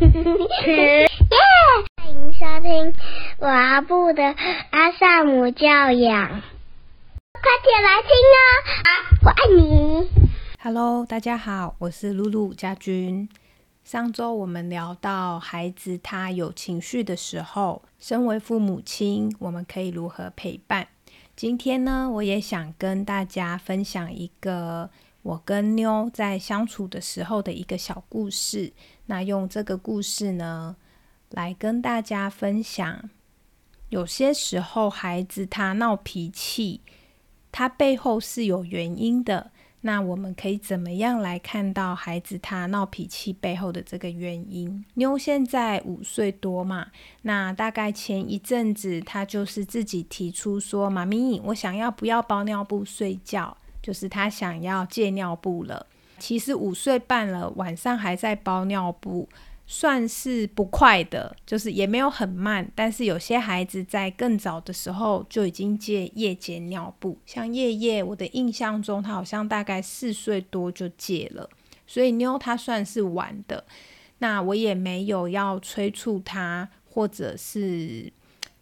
耶！欢迎收听阿布的阿萨姆教养，快点来听哦！我爱你。Hello，大家好，我是露露家君。上周我们聊到孩子他有情绪的时候，身为父母亲，我们可以如何陪伴？今天呢，我也想跟大家分享一个我跟妞在相处的时候的一个小故事。那用这个故事呢，来跟大家分享，有些时候孩子他闹脾气，他背后是有原因的。那我们可以怎么样来看到孩子他闹脾气背后的这个原因？妞现在五岁多嘛，那大概前一阵子他就是自己提出说：“妈咪，我想要不要包尿布睡觉？”就是他想要戒尿布了。其实五岁半了，晚上还在包尿布。算是不快的，就是也没有很慢，但是有些孩子在更早的时候就已经戒夜间尿布，像夜夜，我的印象中他好像大概四岁多就戒了，所以妞他算是晚的。那我也没有要催促他，或者是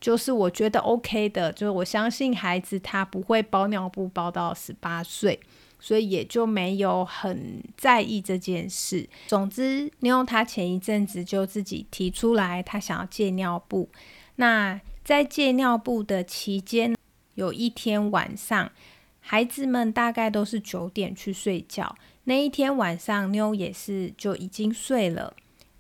就是我觉得 OK 的，就是我相信孩子他不会包尿布包到十八岁。所以也就没有很在意这件事。总之，妞他前一阵子就自己提出来，他想要戒尿布。那在戒尿布的期间，有一天晚上，孩子们大概都是九点去睡觉。那一天晚上，妞也是就已经睡了。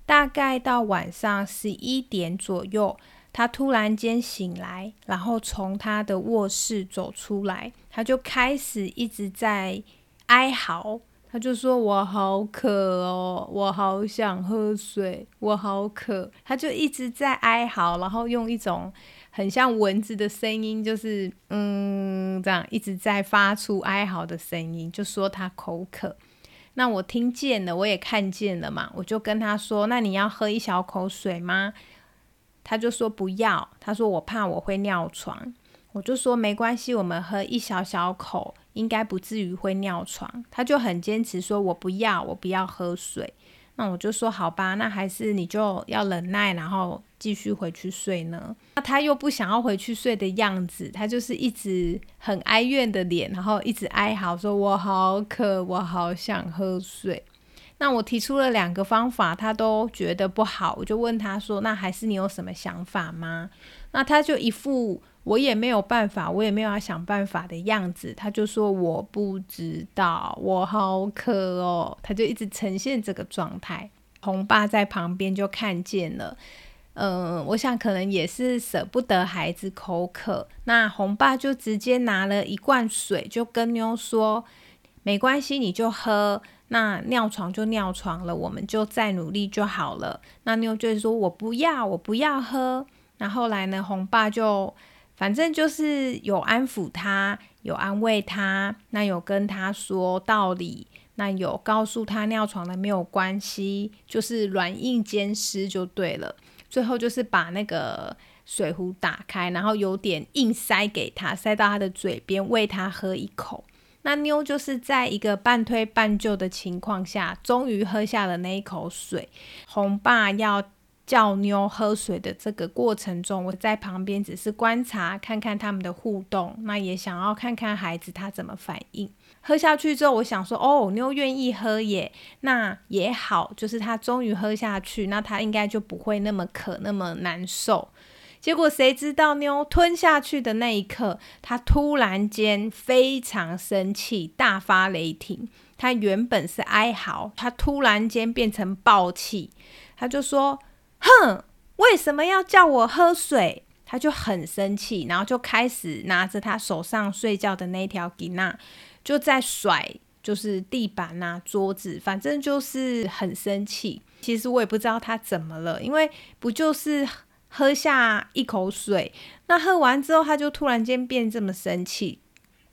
大概到晚上十一点左右。他突然间醒来，然后从他的卧室走出来，他就开始一直在哀嚎。他就说：“我好渴哦，我好想喝水，我好渴。”他就一直在哀嚎，然后用一种很像蚊子的声音，就是嗯这样一直在发出哀嚎的声音，就说他口渴。那我听见了，我也看见了嘛，我就跟他说：“那你要喝一小口水吗？”他就说不要，他说我怕我会尿床，我就说没关系，我们喝一小小口，应该不至于会尿床。他就很坚持说，我不要，我不要喝水。那我就说好吧，那还是你就要忍耐，然后继续回去睡呢。那他又不想要回去睡的样子，他就是一直很哀怨的脸，然后一直哀嚎说，我好渴，我好想喝水。那我提出了两个方法，他都觉得不好，我就问他说：“那还是你有什么想法吗？”那他就一副我也没有办法，我也没有要想办法的样子，他就说：“我不知道，我好渴哦。”他就一直呈现这个状态。红爸在旁边就看见了，嗯，我想可能也是舍不得孩子口渴，那红爸就直接拿了一罐水，就跟妞说：“没关系，你就喝。”那尿床就尿床了，我们就再努力就好了。那妞就是说：“我不要，我不要喝。”那后来呢？红爸就反正就是有安抚他，有安慰他，那有跟他说道理，那有告诉他尿床了没有关系，就是软硬兼施就对了。最后就是把那个水壶打开，然后有点硬塞给他，塞到他的嘴边，喂他喝一口。那妞就是在一个半推半就的情况下，终于喝下了那一口水。红爸要叫妞喝水的这个过程中，我在旁边只是观察，看看他们的互动，那也想要看看孩子他怎么反应。喝下去之后，我想说，哦，妞愿意喝耶，那也好，就是他终于喝下去，那他应该就不会那么渴，那么难受。结果谁知道妞吞下去的那一刻，他突然间非常生气，大发雷霆。他原本是哀嚎，他突然间变成暴气，他就说：“哼，为什么要叫我喝水？”他就很生气，然后就开始拿着他手上睡觉的那条吉娜，就在甩，就是地板啊、桌子，反正就是很生气。其实我也不知道他怎么了，因为不就是。喝下一口水，那喝完之后，他就突然间变这么生气。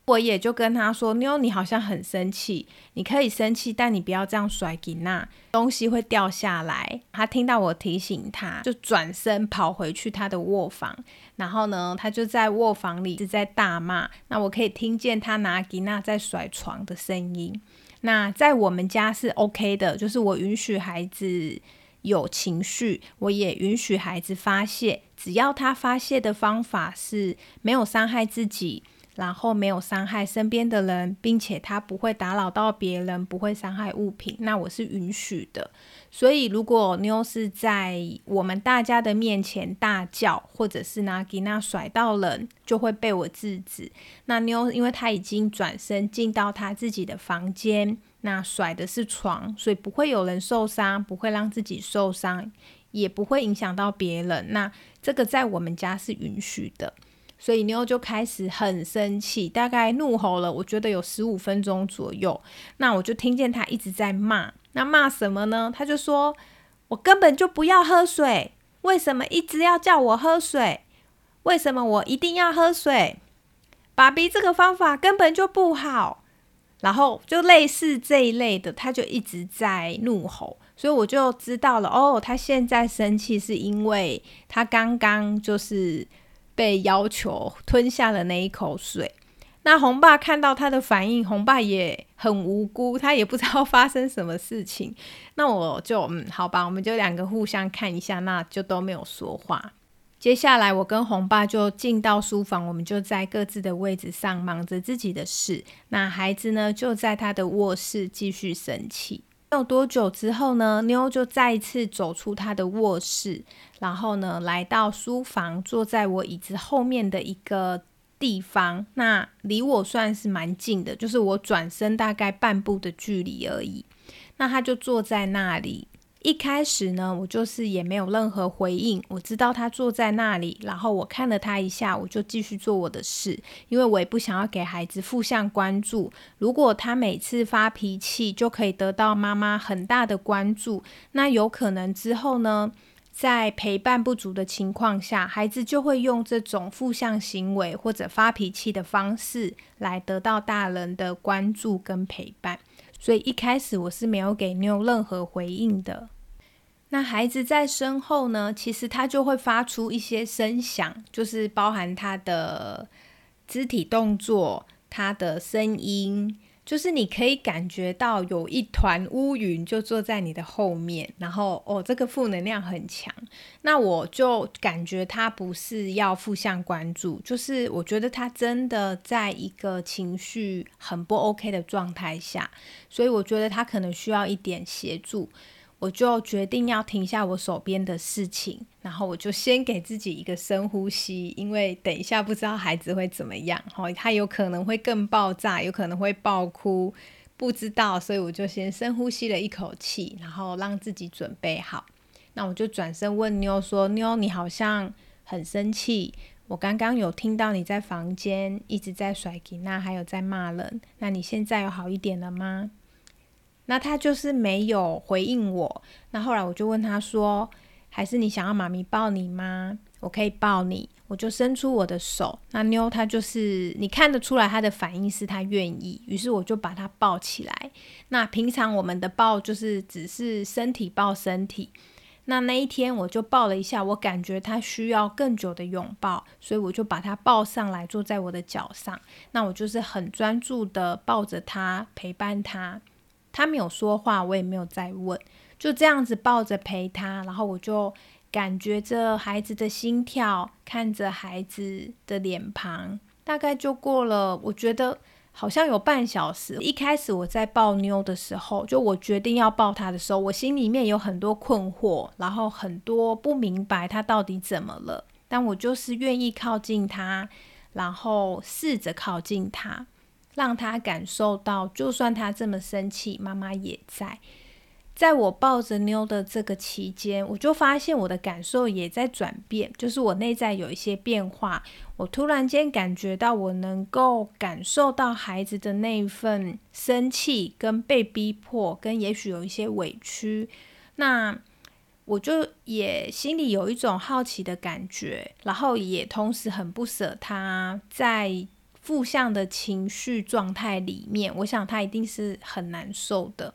我也就跟他说：“妞，你好像很生气，你可以生气，但你不要这样甩给那东西会掉下来。”他听到我提醒他，就转身跑回去他的卧房。然后呢，他就在卧房里一直在大骂。那我可以听见他拿吉娜在甩床的声音。那在我们家是 OK 的，就是我允许孩子。有情绪，我也允许孩子发泄，只要他发泄的方法是没有伤害自己。然后没有伤害身边的人，并且他不会打扰到别人，不会伤害物品，那我是允许的。所以如果妞是在我们大家的面前大叫，或者是拿吉娜甩到人，就会被我制止。那妞因为她已经转身进到她自己的房间，那甩的是床，所以不会有人受伤，不会让自己受伤，也不会影响到别人。那这个在我们家是允许的。所以妞就开始很生气，大概怒吼了，我觉得有十五分钟左右。那我就听见他一直在骂，那骂什么呢？他就说：“我根本就不要喝水，为什么一直要叫我喝水？为什么我一定要喝水？爸比这个方法根本就不好。”然后就类似这一类的，他就一直在怒吼，所以我就知道了哦，他现在生气是因为他刚刚就是。被要求吞下了那一口水，那红爸看到他的反应，红爸也很无辜，他也不知道发生什么事情。那我就嗯，好吧，我们就两个互相看一下，那就都没有说话。接下来我跟红爸就进到书房，我们就在各自的位置上忙着自己的事。那孩子呢，就在他的卧室继续生气。没有多久之后呢，妞就再一次走出她的卧室，然后呢，来到书房，坐在我椅子后面的一个地方。那离我算是蛮近的，就是我转身大概半步的距离而已。那她就坐在那里。一开始呢，我就是也没有任何回应。我知道他坐在那里，然后我看了他一下，我就继续做我的事，因为我也不想要给孩子负向关注。如果他每次发脾气就可以得到妈妈很大的关注，那有可能之后呢，在陪伴不足的情况下，孩子就会用这种负向行为或者发脾气的方式来得到大人的关注跟陪伴。所以一开始我是没有给妞任何回应的。那孩子在身后呢，其实他就会发出一些声响，就是包含他的肢体动作、他的声音。就是你可以感觉到有一团乌云就坐在你的后面，然后哦，这个负能量很强。那我就感觉他不是要负向关注，就是我觉得他真的在一个情绪很不 OK 的状态下，所以我觉得他可能需要一点协助。我就决定要停下我手边的事情，然后我就先给自己一个深呼吸，因为等一下不知道孩子会怎么样，哈，他有可能会更爆炸，有可能会爆哭，不知道，所以我就先深呼吸了一口气，然后让自己准备好。那我就转身问妞说：“妞，你好像很生气，我刚刚有听到你在房间一直在甩吉娜，还有在骂人，那你现在有好一点了吗？”那他就是没有回应我。那后来我就问他说：“还是你想要妈咪抱你吗？我可以抱你。”我就伸出我的手。那妞他就是你看得出来他的反应是他愿意。于是我就把他抱起来。那平常我们的抱就是只是身体抱身体。那那一天我就抱了一下，我感觉他需要更久的拥抱，所以我就把他抱上来，坐在我的脚上。那我就是很专注的抱着他，陪伴他。他没有说话，我也没有再问，就这样子抱着陪他，然后我就感觉着孩子的心跳，看着孩子的脸庞，大概就过了，我觉得好像有半小时。一开始我在抱妞的时候，就我决定要抱他的时候，我心里面有很多困惑，然后很多不明白他到底怎么了，但我就是愿意靠近他，然后试着靠近他。让他感受到，就算他这么生气，妈妈也在。在我抱着妞的这个期间，我就发现我的感受也在转变，就是我内在有一些变化。我突然间感觉到，我能够感受到孩子的那一份生气，跟被逼迫，跟也许有一些委屈。那我就也心里有一种好奇的感觉，然后也同时很不舍他在。负向的情绪状态里面，我想他一定是很难受的。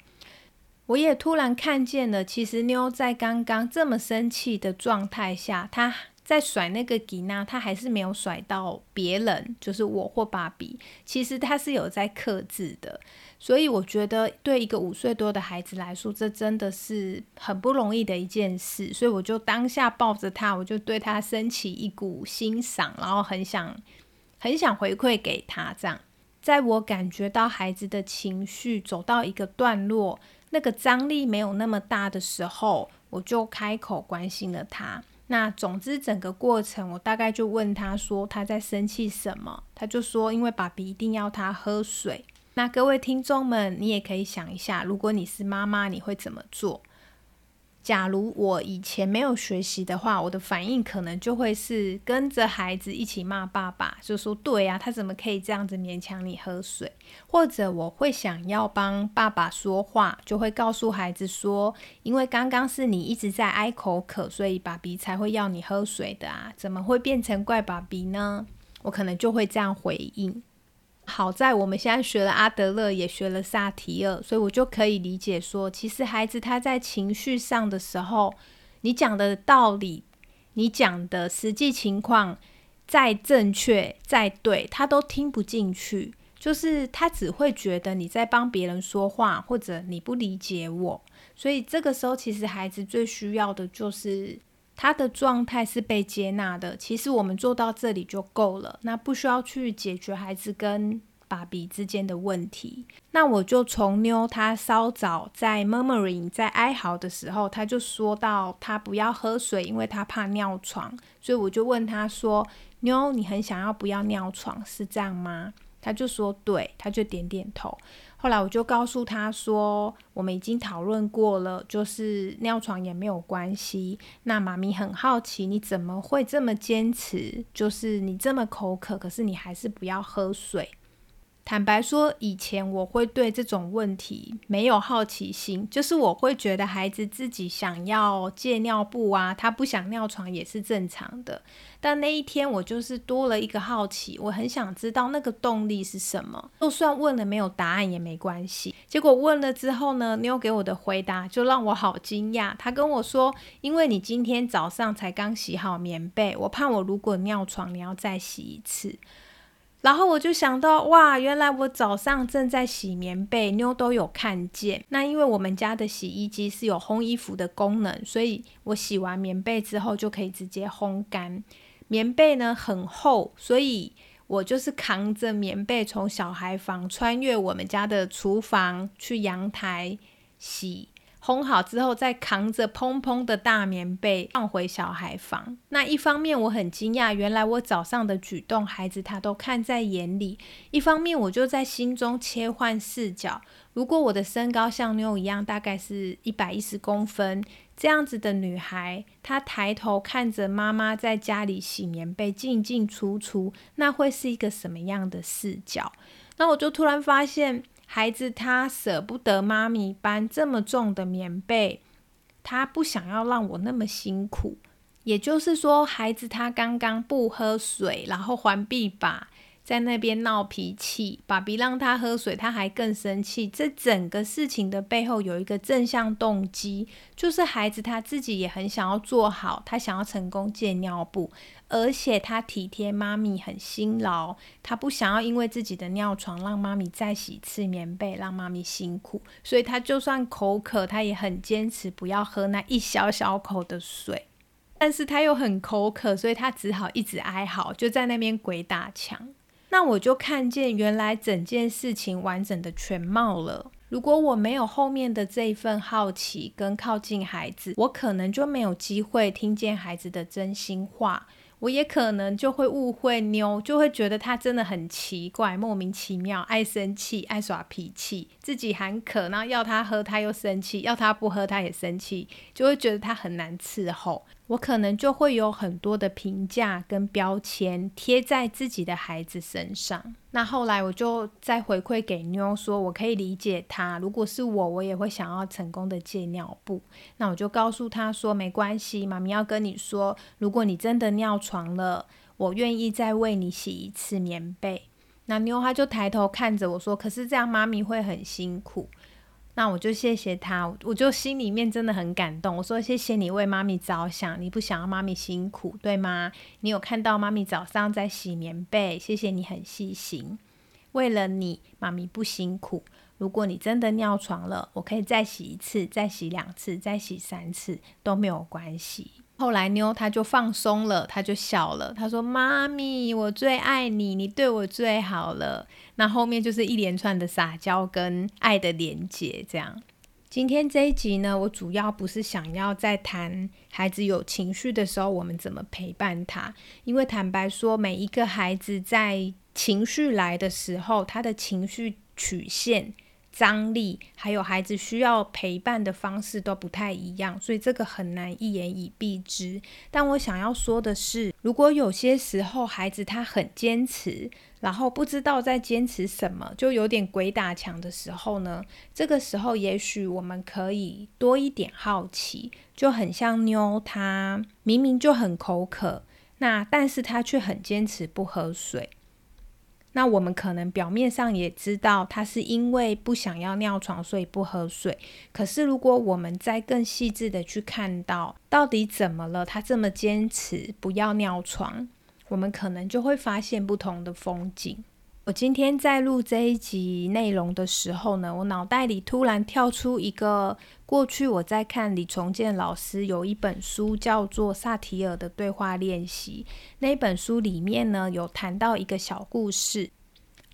我也突然看见了，其实妞在刚刚这么生气的状态下，他在甩那个吉娜，他还是没有甩到别人，就是我或芭比。其实他是有在克制的，所以我觉得对一个五岁多的孩子来说，这真的是很不容易的一件事。所以我就当下抱着他，我就对他升起一股欣赏，然后很想很想回馈给他。这样，在我感觉到孩子的情绪走到一个段落，那个张力没有那么大的时候，我就开口关心了他。那总之，整个过程我大概就问他说他在生气什么，他就说因为爸比一定要他喝水。那各位听众们，你也可以想一下，如果你是妈妈，你会怎么做？假如我以前没有学习的话，我的反应可能就会是跟着孩子一起骂爸爸，就说：“对呀，他怎么可以这样子勉强你喝水？”或者我会想要帮爸爸说话，就会告诉孩子说：“因为刚刚是你一直在哀口渴，所以爸比才会要你喝水的啊，怎么会变成怪爸比呢？”我可能就会这样回应。好在我们现在学了阿德勒，也学了萨提尔，所以我就可以理解说，其实孩子他在情绪上的时候，你讲的道理，你讲的实际情况再正确再对，他都听不进去，就是他只会觉得你在帮别人说话，或者你不理解我。所以这个时候，其实孩子最需要的就是。他的状态是被接纳的，其实我们做到这里就够了，那不需要去解决孩子跟爸比之间的问题。那我就从妞他稍早在 murmuring 在哀嚎的时候，他就说到他不要喝水，因为他怕尿床，所以我就问他说：“妞，你很想要不要尿床，是这样吗？”他就说：“对。”他就点点头。后来我就告诉他说，我们已经讨论过了，就是尿床也没有关系。那妈咪很好奇，你怎么会这么坚持？就是你这么口渴，可是你还是不要喝水。坦白说，以前我会对这种问题没有好奇心，就是我会觉得孩子自己想要戒尿布啊，他不想尿床也是正常的。但那一天我就是多了一个好奇，我很想知道那个动力是什么。就算问了没有答案也没关系。结果问了之后呢，妞给我的回答就让我好惊讶。他跟我说：“因为你今天早上才刚洗好棉被，我怕我如果尿床，你要再洗一次。”然后我就想到，哇，原来我早上正在洗棉被，妞都有看见。那因为我们家的洗衣机是有烘衣服的功能，所以我洗完棉被之后就可以直接烘干。棉被呢很厚，所以我就是扛着棉被从小孩房穿越我们家的厨房去阳台洗。烘好之后，再扛着蓬蓬的大棉被放回小孩房。那一方面我很惊讶，原来我早上的举动，孩子他都看在眼里；一方面我就在心中切换视角。如果我的身高像妞一样，大概是一百一十公分，这样子的女孩，她抬头看着妈妈在家里洗棉被，进进出出，那会是一个什么样的视角？那我就突然发现。孩子他舍不得妈咪搬这么重的棉被，他不想要让我那么辛苦。也就是说，孩子他刚刚不喝水，然后环臂把。在那边闹脾气，爸比让他喝水，他还更生气。这整个事情的背后有一个正向动机，就是孩子他自己也很想要做好，他想要成功戒尿布，而且他体贴妈咪很辛劳，他不想要因为自己的尿床让妈咪再洗一次棉被，让妈咪辛苦，所以他就算口渴，他也很坚持不要喝那一小小口的水。但是他又很口渴，所以他只好一直哀嚎，就在那边鬼打墙。那我就看见原来整件事情完整的全貌了。如果我没有后面的这一份好奇跟靠近孩子，我可能就没有机会听见孩子的真心话。我也可能就会误会妞，就会觉得他真的很奇怪，莫名其妙，爱生气，爱耍脾气，自己喊渴，然后要他喝他又生气，要他不喝他也生气，就会觉得他很难伺候。我可能就会有很多的评价跟标签贴在自己的孩子身上。那后来我就再回馈给妞说，我可以理解他，如果是我，我也会想要成功的戒尿布。那我就告诉他说，没关系，妈咪要跟你说，如果你真的尿床了，我愿意再为你洗一次棉被。那妞他就抬头看着我说，可是这样妈咪会很辛苦。那我就谢谢他，我就心里面真的很感动。我说谢谢你为妈咪着想，你不想要妈咪辛苦，对吗？你有看到妈咪早上在洗棉被，谢谢你很细心。为了你，妈咪不辛苦。如果你真的尿床了，我可以再洗一次，再洗两次，再洗三次都没有关系。后来妞她就放松了，她就笑了，她说：“妈咪，我最爱你，你对我最好了。”那后面就是一连串的撒娇跟爱的连接。这样，今天这一集呢，我主要不是想要在谈孩子有情绪的时候，我们怎么陪伴他，因为坦白说，每一个孩子在情绪来的时候，他的情绪曲线。张力还有孩子需要陪伴的方式都不太一样，所以这个很难一言以蔽之。但我想要说的是，如果有些时候孩子他很坚持，然后不知道在坚持什么，就有点鬼打墙的时候呢，这个时候也许我们可以多一点好奇，就很像妞，他明明就很口渴，那但是他却很坚持不喝水。那我们可能表面上也知道他是因为不想要尿床，所以不喝水。可是如果我们再更细致的去看到到底怎么了，他这么坚持不要尿床，我们可能就会发现不同的风景。我今天在录这一集内容的时候呢，我脑袋里突然跳出一个过去我在看李重建老师有一本书叫做《萨提尔的对话练习》，那本书里面呢有谈到一个小故事。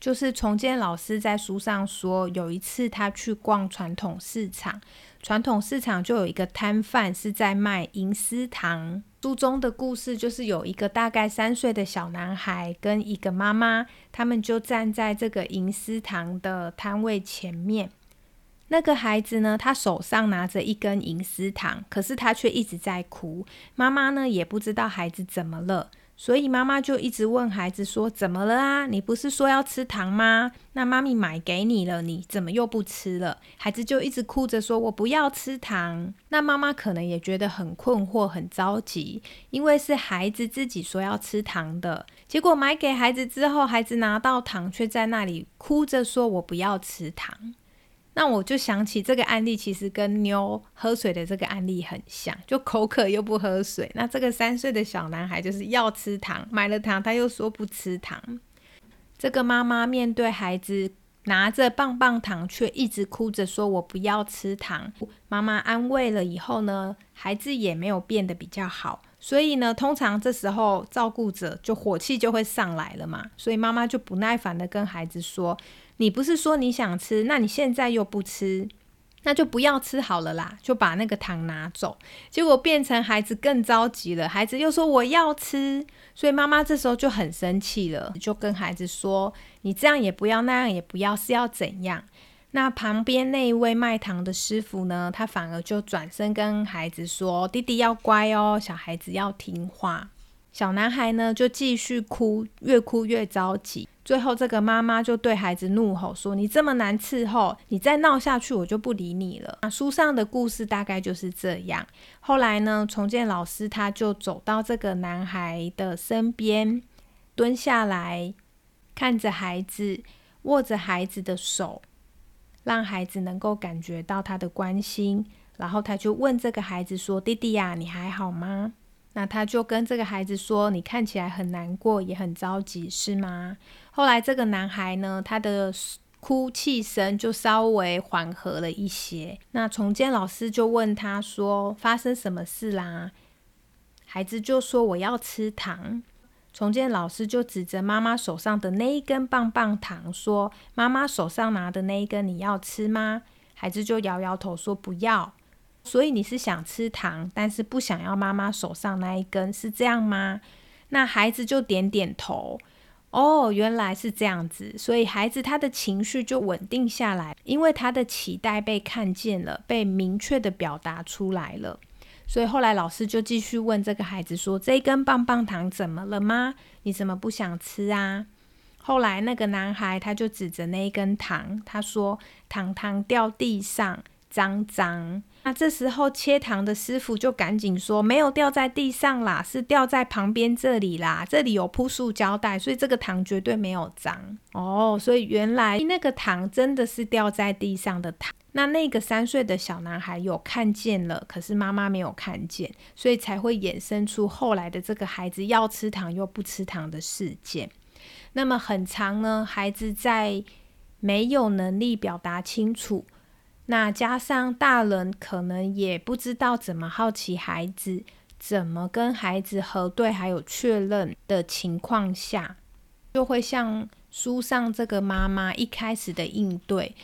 就是重建老师在书上说，有一次他去逛传统市场，传统市场就有一个摊贩是在卖银丝糖。书中的故事就是有一个大概三岁的小男孩跟一个妈妈，他们就站在这个银丝糖的摊位前面。那个孩子呢，他手上拿着一根银丝糖，可是他却一直在哭。妈妈呢，也不知道孩子怎么了。所以妈妈就一直问孩子说：“怎么了啊？你不是说要吃糖吗？那妈咪买给你了，你怎么又不吃了？”孩子就一直哭着说：“我不要吃糖。”那妈妈可能也觉得很困惑、很着急，因为是孩子自己说要吃糖的，结果买给孩子之后，孩子拿到糖却在那里哭着说：“我不要吃糖。”那我就想起这个案例，其实跟妞喝水的这个案例很像，就口渴又不喝水。那这个三岁的小男孩就是要吃糖，买了糖他又说不吃糖。这个妈妈面对孩子拿着棒棒糖，却一直哭着说：“我不要吃糖。”妈妈安慰了以后呢，孩子也没有变得比较好。所以呢，通常这时候照顾者就火气就会上来了嘛。所以妈妈就不耐烦的跟孩子说。你不是说你想吃，那你现在又不吃，那就不要吃好了啦，就把那个糖拿走。结果变成孩子更着急了，孩子又说我要吃，所以妈妈这时候就很生气了，就跟孩子说：“你这样也不要，那样也不要，是要怎样？”那旁边那一位卖糖的师傅呢，他反而就转身跟孩子说：“弟弟要乖哦，小孩子要听话。”小男孩呢就继续哭，越哭越着急。最后，这个妈妈就对孩子怒吼说：“你这么难伺候，你再闹下去，我就不理你了。”那书上的故事大概就是这样。后来呢，重建老师他就走到这个男孩的身边，蹲下来看着孩子，握着孩子的手，让孩子能够感觉到他的关心。然后他就问这个孩子说：“弟弟呀，你还好吗？”那他就跟这个孩子说：“你看起来很难过，也很着急，是吗？”后来这个男孩呢，他的哭泣声就稍微缓和了一些。那重建老师就问他说：“发生什么事啦？”孩子就说：“我要吃糖。”重建老师就指着妈妈手上的那一根棒棒糖说：“妈妈手上拿的那一根，你要吃吗？”孩子就摇摇头说：“不要。”所以你是想吃糖，但是不想要妈妈手上那一根，是这样吗？那孩子就点点头。哦，原来是这样子，所以孩子他的情绪就稳定下来，因为他的期待被看见了，被明确的表达出来了。所以后来老师就继续问这个孩子说：“这一根棒棒糖怎么了吗？你怎么不想吃啊？”后来那个男孩他就指着那一根糖，他说：“糖糖掉地上，脏脏。”那这时候切糖的师傅就赶紧说：“没有掉在地上啦，是掉在旁边这里啦，这里有铺塑胶袋，所以这个糖绝对没有脏哦。”所以原来那个糖真的是掉在地上的糖。那那个三岁的小男孩有看见了，可是妈妈没有看见，所以才会衍生出后来的这个孩子要吃糖又不吃糖的事件。那么很长呢，孩子在没有能力表达清楚。那加上大人可能也不知道怎么好奇孩子，怎么跟孩子核对还有确认的情况下，就会像书上这个妈妈一开始的应对，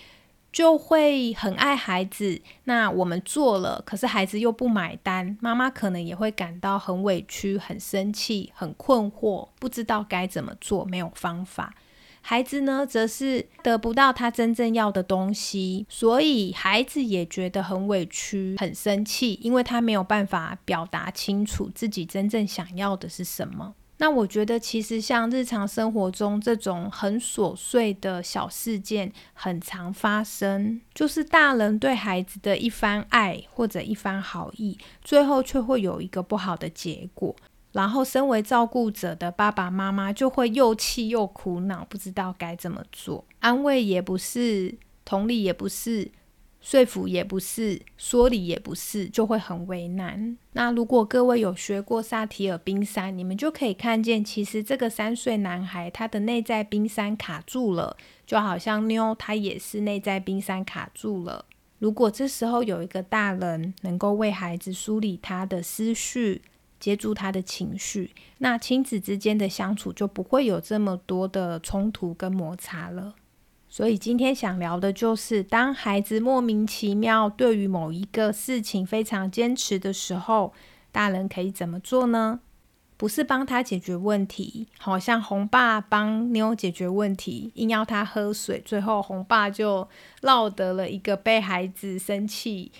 就会很爱孩子。那我们做了，可是孩子又不买单，妈妈可能也会感到很委屈、很生气、很困惑，不知道该怎么做，没有方法。孩子呢，则是得不到他真正要的东西，所以孩子也觉得很委屈、很生气，因为他没有办法表达清楚自己真正想要的是什么。那我觉得，其实像日常生活中这种很琐碎的小事件，很常发生，就是大人对孩子的一番爱或者一番好意，最后却会有一个不好的结果。然后，身为照顾者的爸爸妈妈就会又气又苦恼，不知道该怎么做。安慰也不是，同理也不是，说服也不是，说理也不是，就会很为难。那如果各位有学过萨提尔冰山，你们就可以看见，其实这个三岁男孩他的内在冰山卡住了，就好像妞他也是内在冰山卡住了。如果这时候有一个大人能够为孩子梳理他的思绪，接住他的情绪，那亲子之间的相处就不会有这么多的冲突跟摩擦了。所以今天想聊的就是，当孩子莫名其妙对于某一个事情非常坚持的时候，大人可以怎么做呢？不是帮他解决问题，好像红爸帮妞解决问题，硬要他喝水，最后红爸就落得了一个被孩子生气。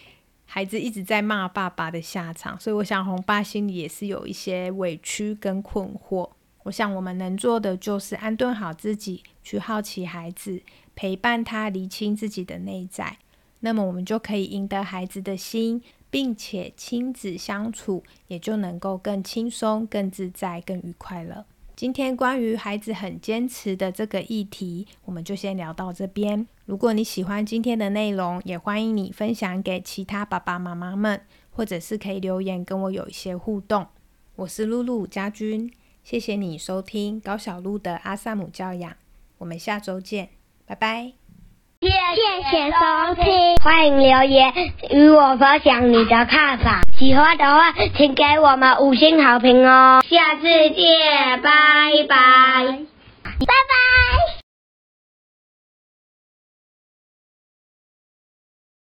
孩子一直在骂爸爸的下场，所以我想红爸心里也是有一些委屈跟困惑。我想我们能做的就是安顿好自己，去好奇孩子，陪伴他厘清自己的内在，那么我们就可以赢得孩子的心，并且亲子相处也就能够更轻松、更自在、更愉快了。今天关于孩子很坚持的这个议题，我们就先聊到这边。如果你喜欢今天的内容，也欢迎你分享给其他爸爸妈妈们，或者是可以留言跟我有一些互动。我是露露家君，谢谢你收听高小露的阿萨姆教养，我们下周见，拜拜。谢谢收听，欢迎留言与我分享你的看法。喜欢的话，请给我们五星好评哦。下次见，拜拜，拜拜。